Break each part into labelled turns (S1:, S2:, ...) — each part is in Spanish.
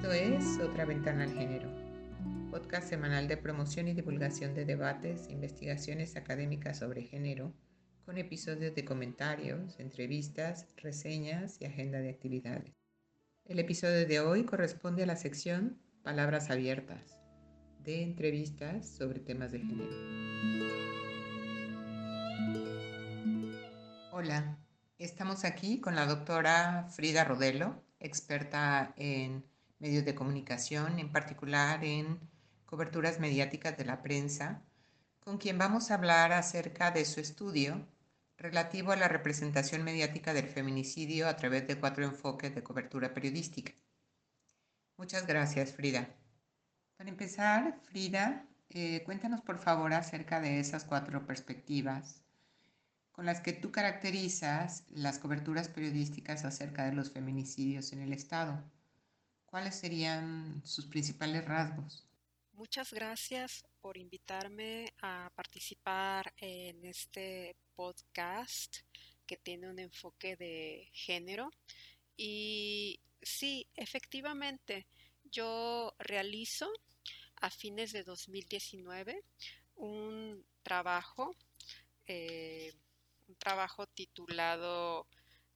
S1: Esto es Otra Ventana al Género, podcast semanal de promoción y divulgación de debates investigaciones académicas sobre género, con episodios de comentarios, entrevistas, reseñas y agenda de actividades. El episodio de hoy corresponde a la sección Palabras Abiertas, de entrevistas sobre temas de género. Hola, estamos aquí con la doctora Frida Rodelo, experta en medios de comunicación, en particular en coberturas mediáticas de la prensa, con quien vamos a hablar acerca de su estudio relativo a la representación mediática del feminicidio a través de cuatro enfoques de cobertura periodística. Muchas gracias, Frida. Para empezar, Frida, eh, cuéntanos por favor acerca de esas cuatro perspectivas con las que tú caracterizas las coberturas periodísticas acerca de los feminicidios en el Estado. ¿Cuáles serían sus principales rasgos?
S2: Muchas gracias por invitarme a participar en este podcast que tiene un enfoque de género. Y sí, efectivamente, yo realizo a fines de 2019 un trabajo eh, un trabajo titulado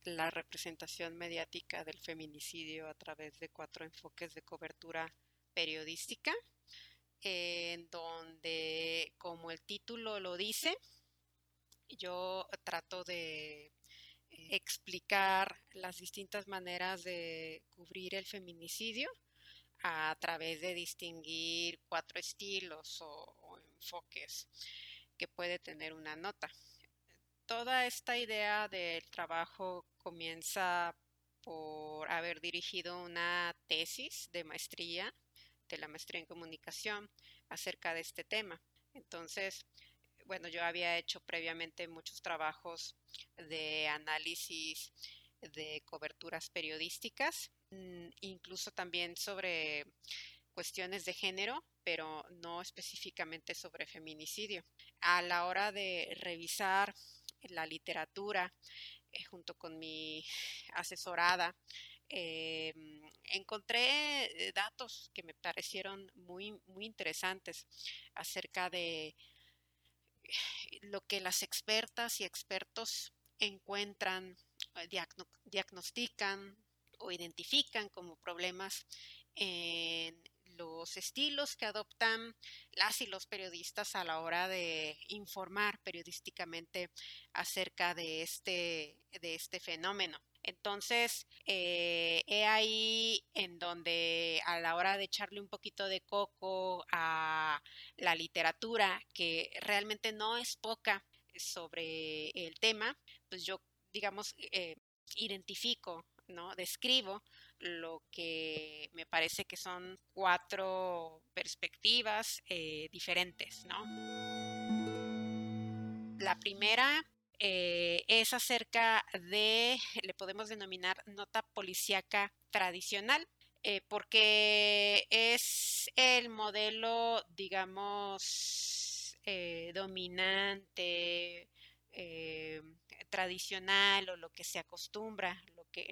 S2: La representación mediática del feminicidio a través de cuatro enfoques de cobertura periodística, en donde, como el título lo dice, yo trato de explicar las distintas maneras de cubrir el feminicidio a través de distinguir cuatro estilos o, o enfoques que puede tener una nota. Toda esta idea del trabajo comienza por haber dirigido una tesis de maestría, de la maestría en comunicación, acerca de este tema. Entonces, bueno, yo había hecho previamente muchos trabajos de análisis de coberturas periodísticas, mm, incluso también sobre cuestiones de género, pero no específicamente sobre feminicidio. A la hora de revisar la literatura, junto con mi asesorada, eh, encontré eh, datos que me parecieron muy, muy interesantes acerca de lo que las expertas y expertos encuentran, diagnostican o identifican como problemas en los estilos que adoptan las y los periodistas a la hora de informar periodísticamente acerca de este, de este fenómeno. Entonces, eh, he ahí en donde a la hora de echarle un poquito de coco a la literatura, que realmente no es poca sobre el tema, pues yo, digamos, eh, identifico, ¿no? Describo lo que me parece que son cuatro perspectivas eh, diferentes, ¿no? La primera eh, es acerca de, le podemos denominar nota policíaca tradicional, eh, porque es el modelo, digamos, dominante, tradicional o lo que se acostumbra,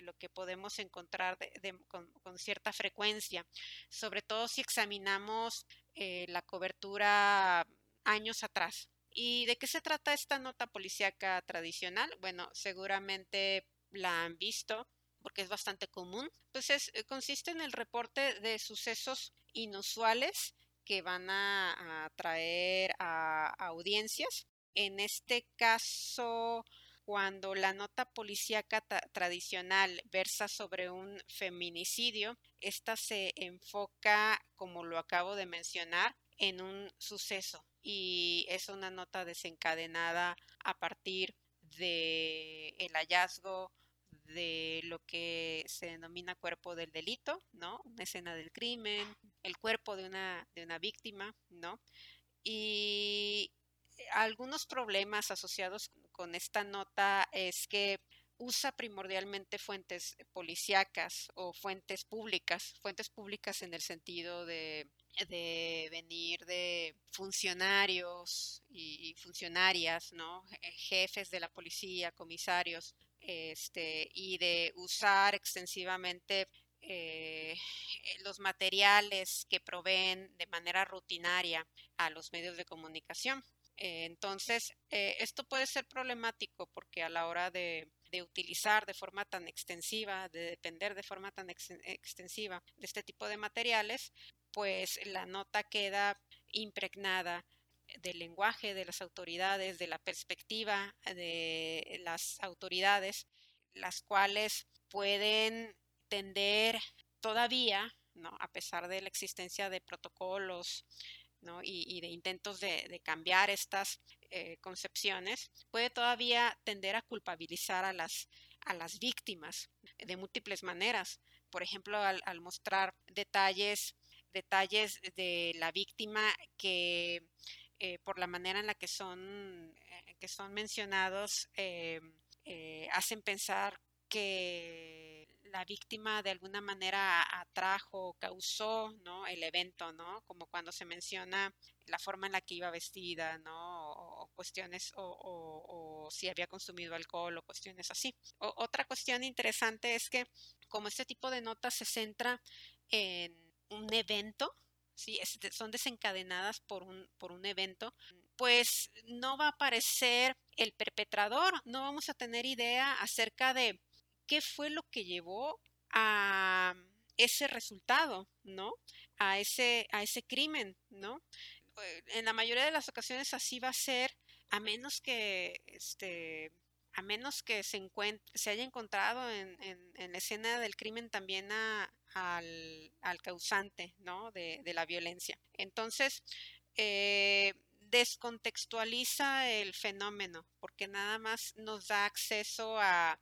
S2: lo que podemos encontrar con, cierta frecuencia, sobre todo si examinamos eh, la cobertura años atrás. ¿Y de qué se trata esta nota policíaca tradicional? Bueno, seguramente la han visto porque es bastante común. Pues eh, consiste en el reporte de sucesos inusuales que van a atraer a audiencias. En este caso, cuando la nota policíaca tradicional versa sobre un feminicidio, esta se enfoca, como lo acabo de mencionar, en un suceso y es una nota desencadenada a partir de el hallazgo de lo que se denomina cuerpo del delito, ¿no? Una escena del crimen, el cuerpo de una, de una víctima, ¿no? Y algunos problemas asociados con esta nota es que usa primordialmente fuentes policíacas o fuentes públicas, fuentes públicas en el sentido de, venir de funcionarios y funcionarias, ¿no? jefes de la policía, comisarios, este, y de usar extensivamente eh, los materiales que proveen de manera rutinaria a los medios de comunicación. Eh, entonces, eh, esto puede ser problemático porque a la hora de, utilizar de forma tan extensiva, de depender de forma tan extensiva de este tipo de materiales, pues la nota queda impregnada del lenguaje de las autoridades, de la perspectiva de las autoridades, las cuales pueden tender todavía, ¿no? a pesar de la existencia de protocolos y, de intentos de, cambiar estas eh, concepciones, puede todavía tender a culpabilizar a las, a las víctimas de múltiples maneras. Por ejemplo, al, mostrar detalles, detalles de la víctima que eh, por la manera en la que son, eh, que son mencionados hacen pensar que la víctima de alguna manera atrajo, causó. El evento, ¿no? Como cuando se menciona la forma en la que iba vestida, ¿no? O, cuestiones, o, si había consumido alcohol o cuestiones así. otra cuestión interesante es que como este tipo de notas se centra en un evento, ¿sí? son desencadenadas por un, por un evento, pues no va a aparecer el perpetrador, no vamos a tener idea acerca de qué fue lo que llevó a ese resultado, ¿no? A ese, a ese crimen, ¿no? Eh, en la mayoría de las ocasiones así va a ser, a menos que este a menos que se, se haya encontrado en, la escena del crimen también al, causante ¿no? de, la violencia. Entonces, eh, descontextualiza el fenómeno porque nada más nos da acceso a,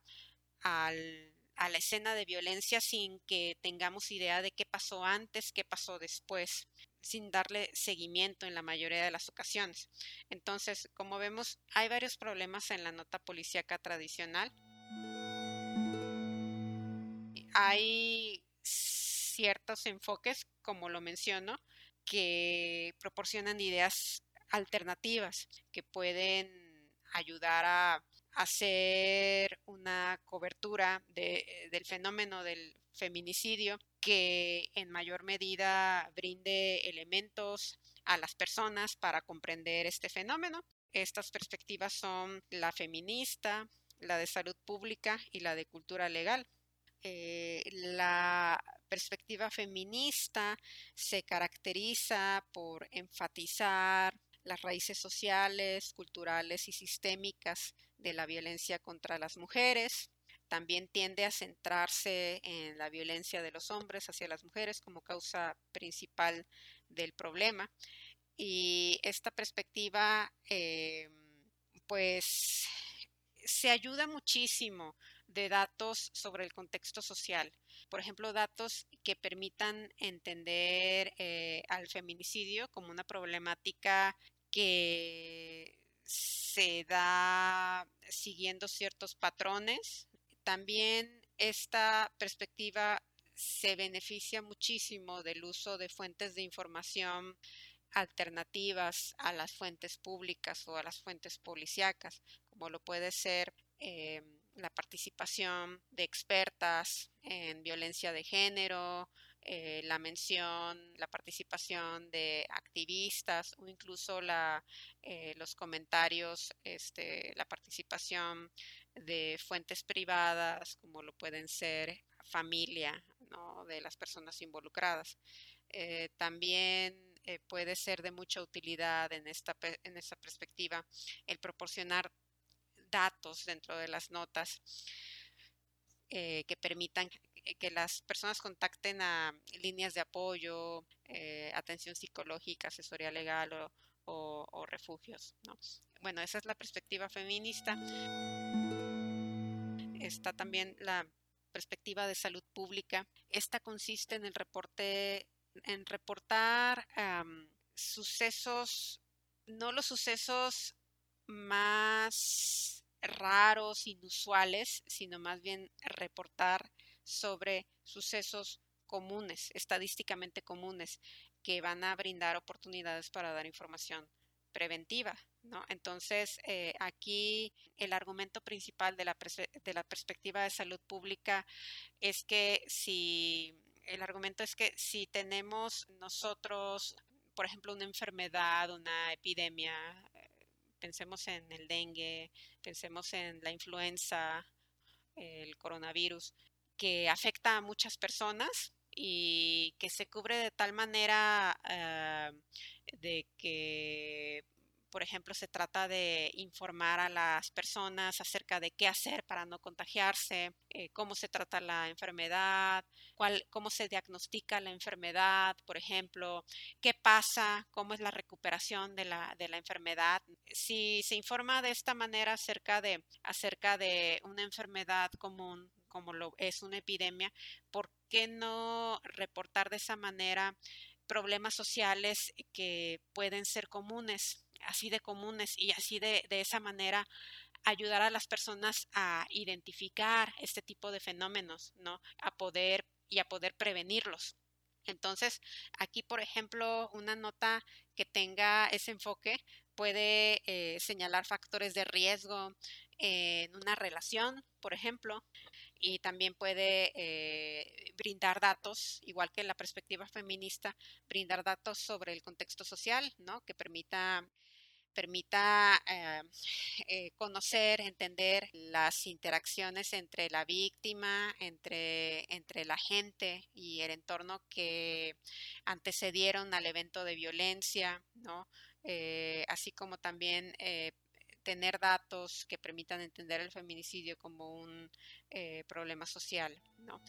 S2: a la escena de violencia sin que tengamos idea de qué pasó antes, qué pasó después, sin darle seguimiento en la mayoría de las ocasiones. Entonces, como vemos, hay varios problemas en la nota policíaca tradicional. Hay ciertos enfoques, como lo menciono, que proporcionan ideas alternativas que pueden ayudar a hacer una cobertura de, del fenómeno del feminicidio que en mayor medida brinde elementos a las personas para comprender este fenómeno. Estas perspectivas son la feminista, la de salud pública y la de cultura legal. Eh, la perspectiva feminista se caracteriza por enfatizar las raíces sociales, culturales y sistémicas de la violencia contra las mujeres. También tiende a centrarse en la violencia de los hombres hacia las mujeres como causa principal del problema. Y esta perspectiva, eh, pues, se ayuda muchísimo de datos sobre el contexto social. Por ejemplo, datos que permitan entender eh, al feminicidio como una problemática que se da siguiendo ciertos patrones. También esta perspectiva se beneficia muchísimo del uso de fuentes de información alternativas a las fuentes públicas o a las fuentes policíacas, como lo puede ser eh, la participación de expertas en violencia de género, eh, la mención, la participación de activistas o incluso la, eh, los comentarios, este, la participación de fuentes privadas, como lo pueden ser familia de las personas involucradas. Eh, también puede ser de mucha utilidad en esta, en esta perspectiva el proporcionar datos dentro de las notas que permitan que las personas contacten a líneas de apoyo, eh, atención psicológica, asesoría legal o, refugios. Bueno, esa es la perspectiva feminista. Está también la perspectiva de salud pública. Esta consiste en el reporte, en reportar sucesos, no los sucesos más raros, inusuales, sino más bien reportar sobre sucesos comunes, estadísticamente comunes, que van a brindar oportunidades para dar información preventiva ¿no? Entonces, eh, aquí el argumento principal de la, de la perspectiva de salud pública es que si el argumento es que si tenemos nosotros, por ejemplo, una enfermedad, una epidemia, eh, pensemos en el dengue, pensemos en la influenza, el coronavirus, que afecta a muchas personas y que se cubre de tal manera eh, de que por ejemplo, se trata de informar a las personas acerca de qué hacer para no contagiarse, eh, cómo se trata la enfermedad, cuál, cómo se diagnostica la enfermedad, por ejemplo, qué pasa, cómo es la recuperación de la, de la enfermedad. Si se informa de esta manera acerca de, acerca de una enfermedad común, como lo es una epidemia, ¿por qué no reportar de esa manera problemas sociales que pueden ser comunes? así de comunes y así de, de esa manera ayudar a las personas a identificar este tipo de fenómenos, ¿no? A poder y a poder prevenirlos. Entonces, aquí, por ejemplo, una nota que tenga ese enfoque puede eh, señalar factores de riesgo en una relación, por ejemplo, y también puede eh, brindar datos, igual que la perspectiva feminista, brindar datos sobre el contexto social, ¿no? Que permita permita eh, eh, conocer, entender las interacciones entre la víctima, entre, entre la gente y el entorno que antecedieron al evento de violencia, ¿no? Eh, así como también tener datos que permitan entender el feminicidio como un problema social, ¿no?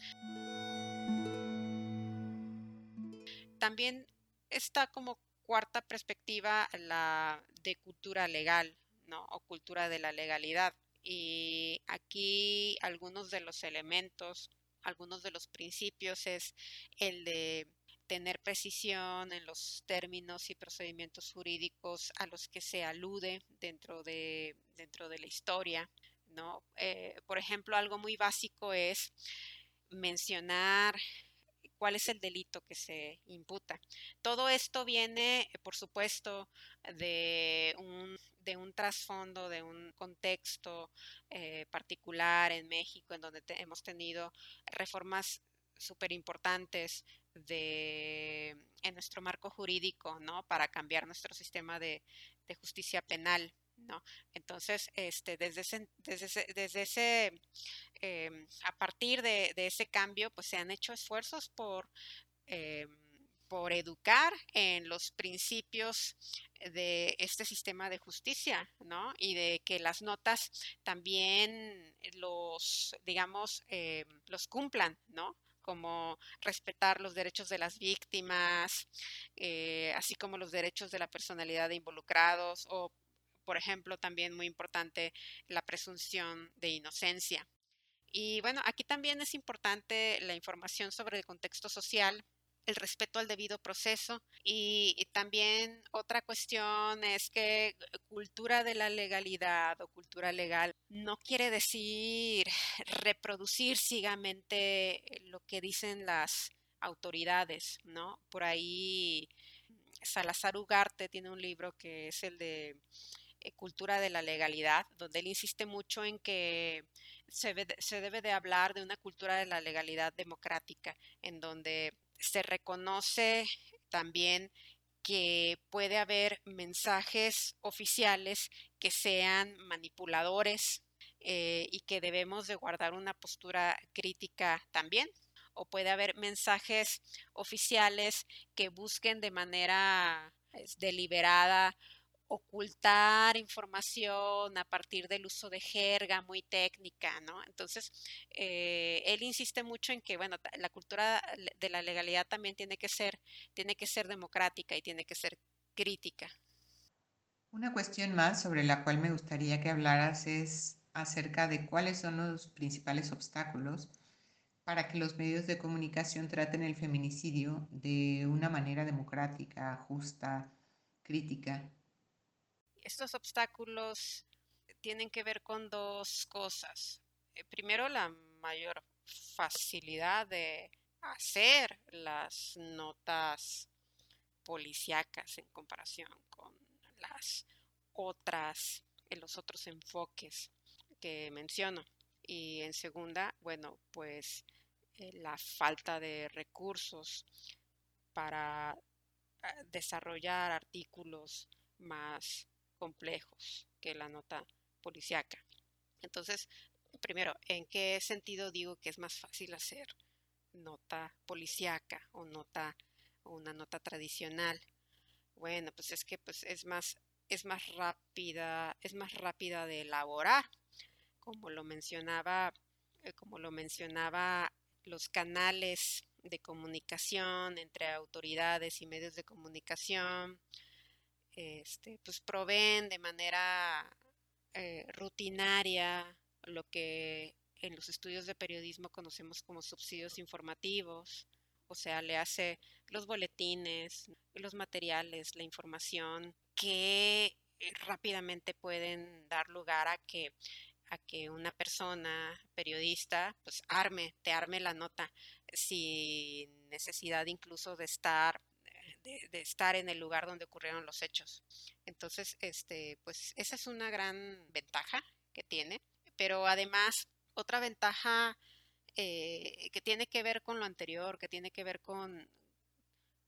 S2: También está como cuarta perspectiva, la de cultura legal, ¿no? O cultura de la legalidad. Y aquí algunos de los elementos, algunos de los principios es el de tener precisión en los términos y procedimientos jurídicos a los que se alude dentro de, dentro de la historia, ¿no? Eh, por ejemplo, algo muy básico es mencionar cuál es el delito que se imputa. Todo esto viene, por supuesto, de un, de un trasfondo, de un contexto eh, particular en México, en donde hemos tenido reformas súper importantes de, en nuestro marco jurídico, ¿no? Para cambiar nuestro sistema de, de justicia penal. ¿no? Entonces, este, desde ese, desde ese, em, a partir de, ese cambio, pues se han hecho esfuerzos por, em, por educar en los principios de este sistema de justicia, ¿no? Y de que las notas también los, digamos, em, los cumplan, ¿no? Como respetar los derechos de las víctimas, eh, así como los derechos de la personalidad de involucrados o por ejemplo, también muy importante la presunción de inocencia. Y bueno, aquí también es importante la información sobre el contexto social, el respeto al debido proceso y, también otra cuestión es que cultura de la legalidad o cultura legal no quiere decir reproducir ciegamente lo que dicen las autoridades, ¿no? Por ahí Salazar Ugarte tiene un libro que es el de eh, cultura de la legalidad, donde él insiste mucho en que se, se debe de hablar de una cultura de la legalidad democrática, en donde se reconoce también que puede haber mensajes oficiales que sean manipuladores eh, y que debemos de guardar una postura crítica también. O puede haber mensajes oficiales que busquen de manera deliberada ocultar información a partir del uso de jerga muy técnica, ¿no? Entonces, eh, él insiste mucho en que, bueno, la cultura de la legalidad también tiene que ser, tiene que ser democrática y tiene que ser crítica.
S1: Una cuestión más sobre la cual me gustaría que hablaras es acerca de cuáles son los principales obstáculos para que los medios de comunicación traten el feminicidio de una manera democrática, justa, crítica
S2: estos obstáculos tienen que ver con dos cosas. Eh, primero, la mayor facilidad de hacer las notas policíacas en comparación con las otras, en los otros enfoques que menciono. Y en segunda, bueno, pues eh, la falta de recursos para ah, desarrollar artículos más complejos que la nota policiaca. Entonces, primero, ¿en qué sentido digo que es más fácil hacer nota policiaca o nota una nota tradicional? Bueno, pues es que pues es más es más rápida, es más rápida de elaborar, como lo mencionaba eh, como lo mencionaba los canales de comunicación entre autoridades y medios de comunicación este, pues proveen de manera eh, rutinaria lo que en los estudios de periodismo conocemos como subsidios informativos, o sea, le hace los boletines, los materiales, la información que rápidamente pueden dar lugar a que a que una persona periodista pues arme, te arme la nota sin necesidad incluso de estar de, estar en el lugar donde ocurrieron los hechos. Entonces, este, pues esa es una gran ventaja que tiene, pero además otra ventaja eh, que tiene que ver con lo anterior, que tiene que ver con,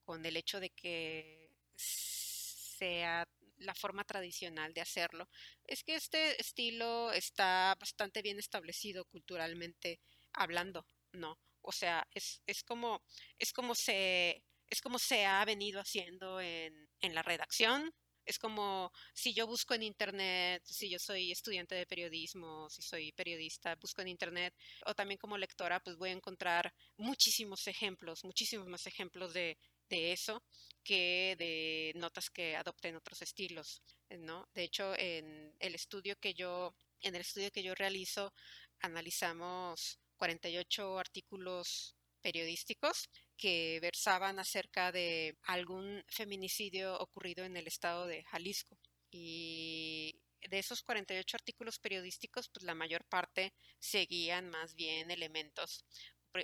S2: con el hecho de que sea la forma tradicional de hacerlo, es que este estilo está bastante bien establecido culturalmente hablando, ¿no? O sea, es, es como, es como se es como se ha venido haciendo en, la redacción. Es como si yo busco en Internet, si yo soy estudiante de periodismo, si soy periodista, busco en Internet, o también como lectora, pues voy a encontrar muchísimos ejemplos, muchísimos más ejemplos de, de eso que de notas que adopten otros estilos, ¿no? De hecho, en el estudio que yo, en el estudio que yo realizo, analizamos 48 artículos periodísticos que versaban acerca de algún feminicidio ocurrido en el estado de Jalisco. Y de esos 48 artículos periodísticos, pues la mayor parte seguían más bien elementos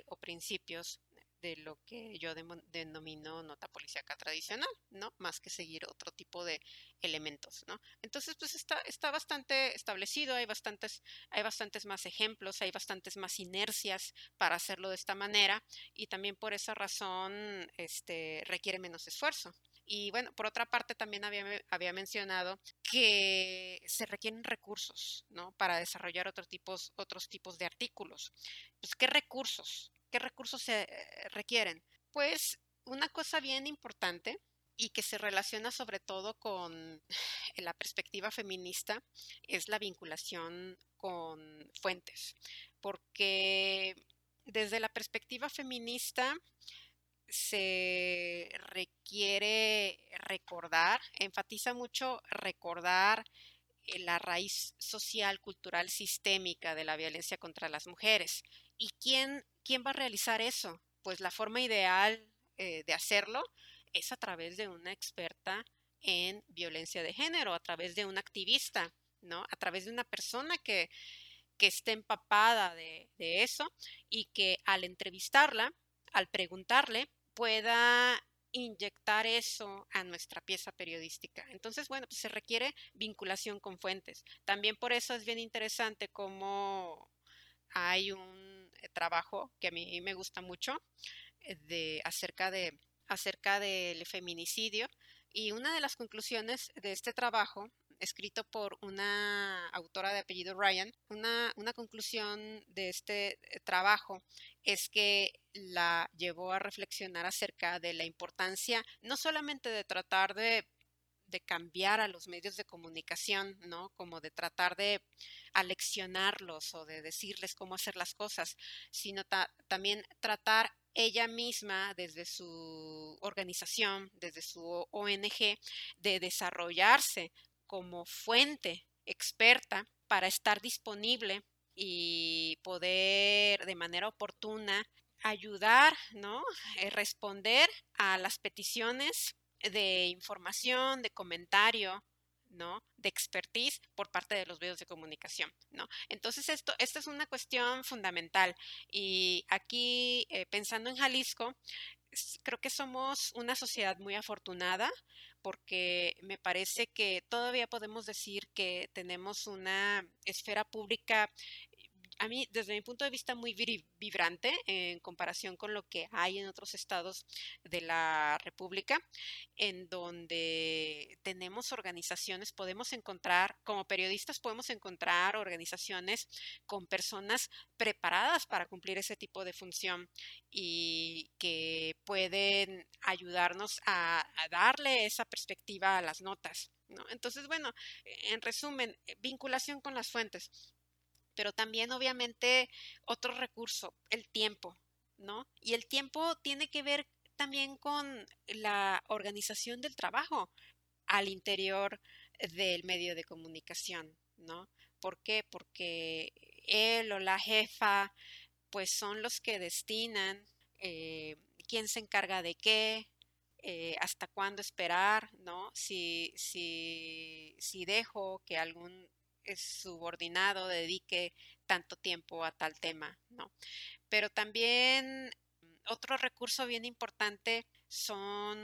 S2: o principios de lo que yo denomino nota policíaca tradicional, ¿no? Más que seguir otro tipo de elementos, ¿no? Entonces, pues está, está bastante establecido, hay bastantes, hay bastantes más ejemplos, hay bastantes más inercias para hacerlo de esta manera y también por esa razón este, requiere menos esfuerzo. Y bueno, por otra parte también había, había mencionado que se requieren recursos, ¿no? Para desarrollar otros tipos, otros tipos de artículos. Pues, ¿qué recursos? ¿Qué recursos se eh, requieren? Pues una cosa bien importante y que se relaciona sobre todo con la perspectiva feminista es la vinculación con fuentes, porque desde la perspectiva feminista se requiere recordar, enfatiza mucho recordar eh, la raíz social, cultural, sistémica de la violencia contra las mujeres. ¿Y quién ¿quién va a realizar eso? Pues la forma ideal eh, de hacerlo es a través de una experta en violencia de género, a través de un activista, ¿no? A través de una persona que, que esté empapada de, de eso y que al entrevistarla, al preguntarle, pueda inyectar eso a nuestra pieza periodística. Entonces, bueno, pues se requiere vinculación con fuentes. También por eso es bien interesante cómo hay un eh, trabajo que a mí me gusta mucho eh, de, acerca, de, acerca del feminicidio y una de las conclusiones de este trabajo escrito por una autora de apellido Ryan, una, una, conclusión de este eh, trabajo es que la llevó a reflexionar acerca de la importancia no solamente de tratar de de cambiar a los medios de comunicación, ¿no? Como de tratar de aleccionarlos o de decirles cómo hacer las cosas, sino también tratar ella misma desde su organización, desde su ONG, de desarrollarse como fuente experta para estar disponible y poder de manera oportuna ayudar, ¿no? Eh, responder a las peticiones de información, de comentario, ¿no? De expertise por parte de los medios de comunicación, ¿no? Entonces, esto, esta es una cuestión fundamental. Y aquí, eh, pensando en Jalisco, creo que somos una sociedad muy afortunada porque me parece que todavía podemos decir que tenemos una esfera pública a mí, desde mi punto de vista, muy vibrante en comparación con lo que hay en otros estados de la República, en donde tenemos organizaciones, podemos encontrar, como periodistas, podemos encontrar organizaciones con personas preparadas para cumplir ese tipo de función y que pueden ayudarnos a, darle esa perspectiva a las notas. Entonces, bueno, en resumen, vinculación con las fuentes pero también obviamente otro recurso, el tiempo, ¿no? Y el tiempo tiene que ver también con la organización del trabajo al interior del medio de comunicación, ¿no? ¿Por qué? Porque él o la jefa, pues son los que destinan eh, quién se encarga de qué, eh, hasta cuándo esperar, ¿no? Si, si, si dejo que algún subordinado dedique tanto tiempo a tal tema, ¿no? Pero también otro recurso bien importante son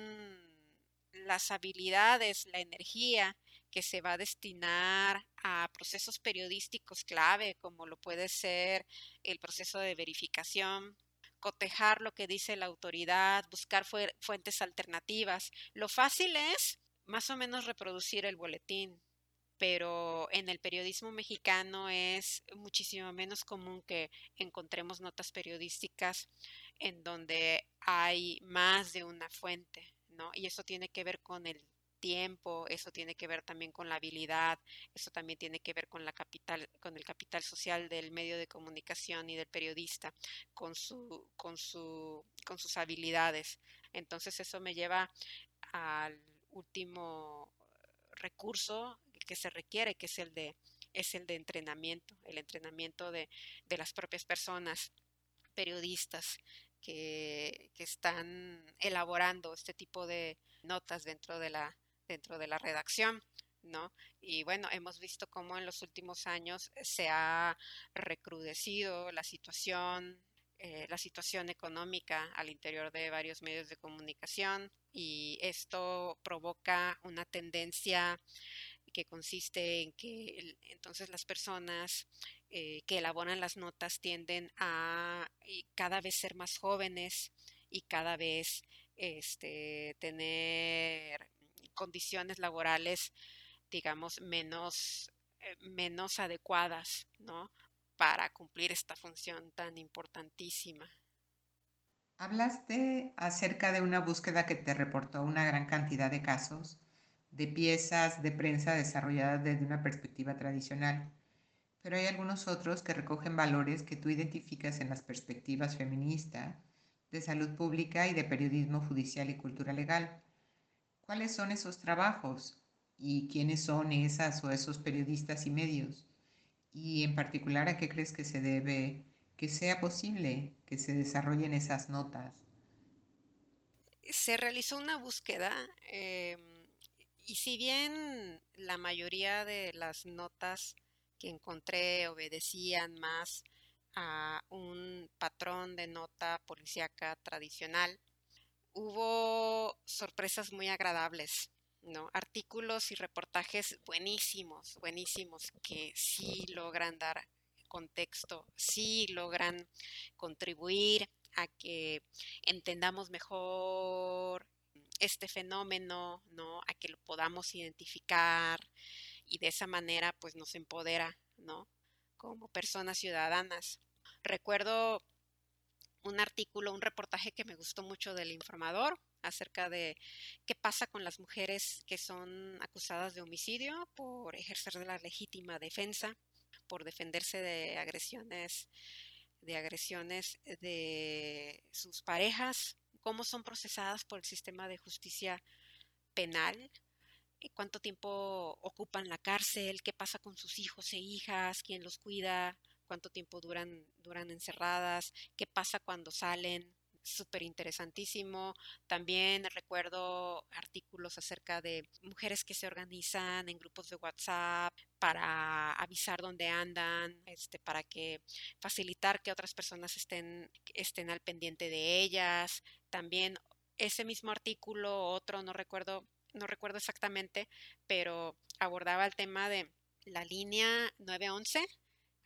S2: las habilidades, la energía que se va a destinar a procesos periodísticos clave, como lo puede ser el proceso de verificación, cotejar lo que dice la autoridad, buscar fuentes alternativas. Lo fácil es más o menos reproducir el boletín, pero en el periodismo mexicano es muchísimo menos común que encontremos notas periodísticas en donde hay más de una fuente, ¿no? Y eso tiene que ver con el tiempo, eso tiene que ver también con la habilidad, eso también tiene que ver con la capital, con el capital social del medio de comunicación y del periodista, con su, con su, con sus habilidades. Entonces eso me lleva al último recurso que se requiere, que es el de, es el de entrenamiento, el entrenamiento de, de las propias personas, periodistas que, que, están elaborando este tipo de notas dentro de la, dentro de la redacción. ¿No? Y bueno, hemos visto cómo en los últimos años se ha recrudecido la situación, eh, la situación económica al interior de varios medios de comunicación y esto provoca una tendencia que consiste en que entonces las personas eh, que elaboran las notas tienden a cada vez ser más jóvenes y cada vez este, tener condiciones laborales, digamos, menos, eh, menos adecuadas, ¿no? Para cumplir esta función tan importantísima.
S1: Hablaste acerca de una búsqueda que te reportó una gran cantidad de casos de piezas de prensa desarrolladas desde una perspectiva tradicional, pero hay algunos otros que recogen valores que tú identificas en las perspectivas feminista, de salud pública y de periodismo judicial y cultura legal. ¿Cuáles son esos trabajos y quiénes son esas o esos periodistas y medios? Y en particular, ¿a qué crees que se debe que sea posible que se desarrollen esas notas?
S2: Se realizó una búsqueda em, y si bien la mayoría de las notas que encontré obedecían más a un patrón de nota policíaca tradicional, hubo sorpresas muy agradables, ¿no? Artículos y reportajes buenísimos, buenísimos, que sí logran dar contexto, sí logran contribuir a que entendamos mejor este fenómeno, ¿no? A que lo podamos identificar y de esa manera pues nos empodera, ¿no? Como personas ciudadanas. Recuerdo un artículo, un reportaje que me gustó mucho del informador acerca de qué pasa con las mujeres que son acusadas de homicidio por ejercer la legítima defensa, por defenderse de agresiones de agresiones de sus parejas cómo son procesadas por el sistema de justicia penal, eh, cuánto tiempo ocupan la cárcel, qué pasa con sus hijos e hijas, quién los cuida, cuánto tiempo duran, duran encerradas, qué pasa cuando salen, súper interesantísimo. También recuerdo artículos acerca de mujeres que se organizan en grupos de WhatsApp para avisar dónde andan, este, para que facilitar que otras personas estén, estén al pendiente de ellas. También ese mismo artículo, otro, no recuerdo no recuerdo exactamente, pero abordaba el tema de la línea 911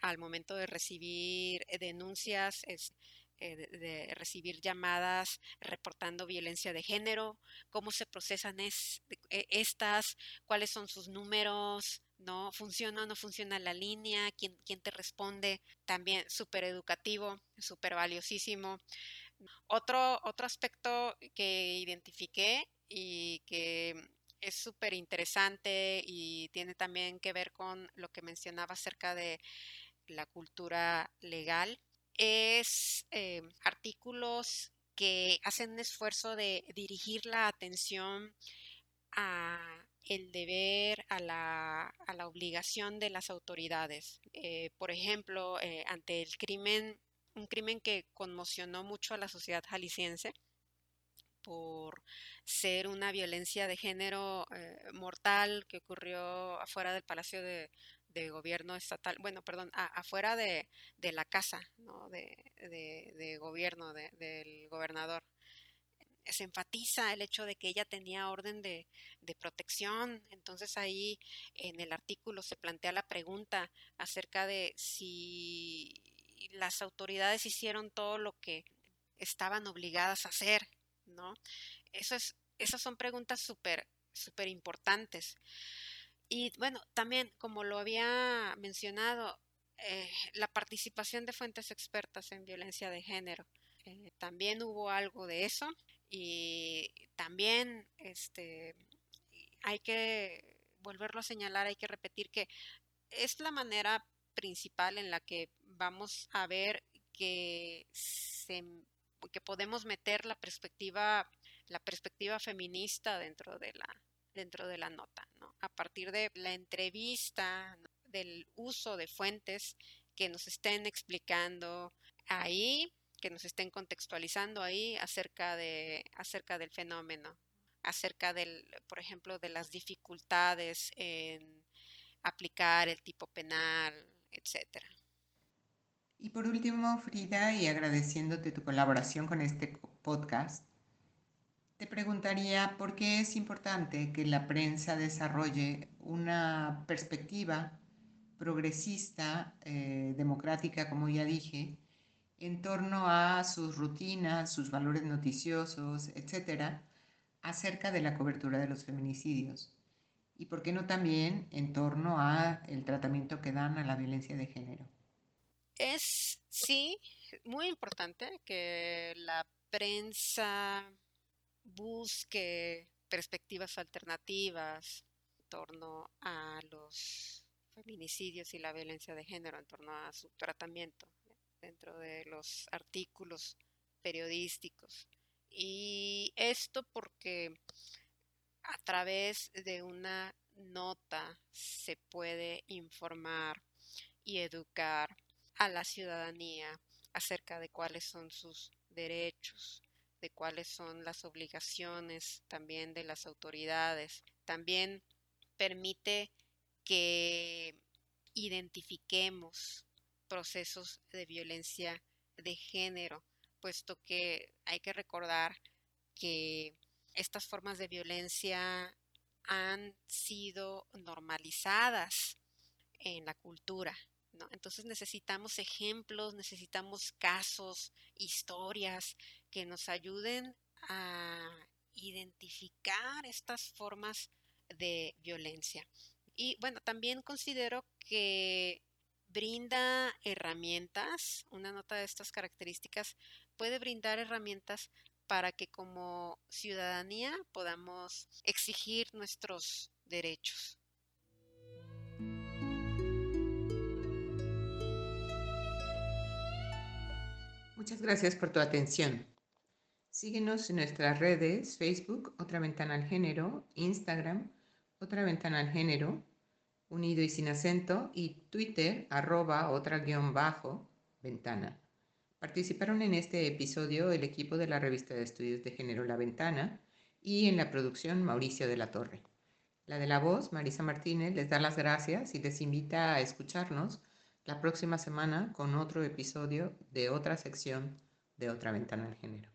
S2: al momento de recibir denuncias, es, eh, de, recibir llamadas reportando violencia de género, cómo se procesan es, e, estas, cuáles son sus números, ¿no? ¿Funciona o no funciona la línea? ¿Quién, quién te responde? También súper educativo, súper valiosísimo. Otro, otro aspecto que identifiqué y que es súper interesante y tiene también que ver con lo que mencionaba acerca de la cultura legal es eh, artículos que hacen un esfuerzo de dirigir la atención a el deber, a la, a la obligación de las autoridades. Eh, por ejemplo, eh, ante el crimen, un crimen que conmocionó mucho a la sociedad jalisciense por ser una violencia de género mortal que ocurrió afuera del Palacio de, gobierno estatal, bueno, perdón, afuera de, la casa de, de, gobierno del gobernador. Se enfatiza el hecho de que ella tenía orden de, protección, entonces ahí en el artículo se plantea la pregunta acerca de si las autoridades hicieron todo lo que estaban obligadas a hacer, ¿no? Eso es, esas son preguntas súper, súper importantes. Y bueno, también, como lo había mencionado, eh, la participación de fuentes expertas en violencia de género. Eh, también hubo algo de eso y también este, hay que volverlo a señalar, hay que repetir que es la manera principal en la que vamos a ver que, se, que podemos meter la perspectiva, la perspectiva feminista dentro de la, dentro de la nota, ¿no? A partir de la entrevista, del uso de fuentes que nos estén explicando ahí, que nos estén contextualizando ahí acerca de acerca del fenómeno, acerca del, por ejemplo, de las dificultades en aplicar el tipo penal, etcétera.
S1: Y por último, Frida, y agradeciéndote tu colaboración con este podcast, te preguntaría por qué es importante que la prensa desarrolle una perspectiva progresista, eh, democrática, como ya dije, en torno a sus rutinas, sus valores noticiosos, etcétera, acerca de la cobertura de los feminicidios. Y por qué no también en torno a el tratamiento que dan a la violencia de género.
S2: Es sí muy importante que la prensa busque perspectivas alternativas en torno a los feminicidios y la violencia de género, en torno a su tratamiento dentro de los artículos periodísticos. Y esto porque a través de una nota se puede informar y educar a la ciudadanía acerca de cuáles son sus derechos, de cuáles son las obligaciones también de las autoridades. También permite que identifiquemos procesos de violencia de género, puesto que hay que recordar que estas formas de violencia han sido normalizadas en la cultura. Entonces necesitamos ejemplos, necesitamos casos, historias que nos ayuden a identificar estas formas de violencia. Y bueno, también considero que brinda herramientas, una nota de estas características puede brindar herramientas para que como ciudadanía podamos exigir nuestros derechos.
S1: Muchas gracias por tu atención. Síguenos en nuestras redes, Facebook, Otra Ventana al Género, Instagram, Otra Ventana al Género, unido y sin acento, y Twitter, arroba otra guion bajo, ventana. Participaron en este episodio el equipo de la revista de estudios de género La Ventana y en la producción Mauricio de la Torre. La de la voz, Marisa Martínez, les da las gracias y les invita a escucharnos la próxima semana con otro episodio de otra sección de otra ventana al género.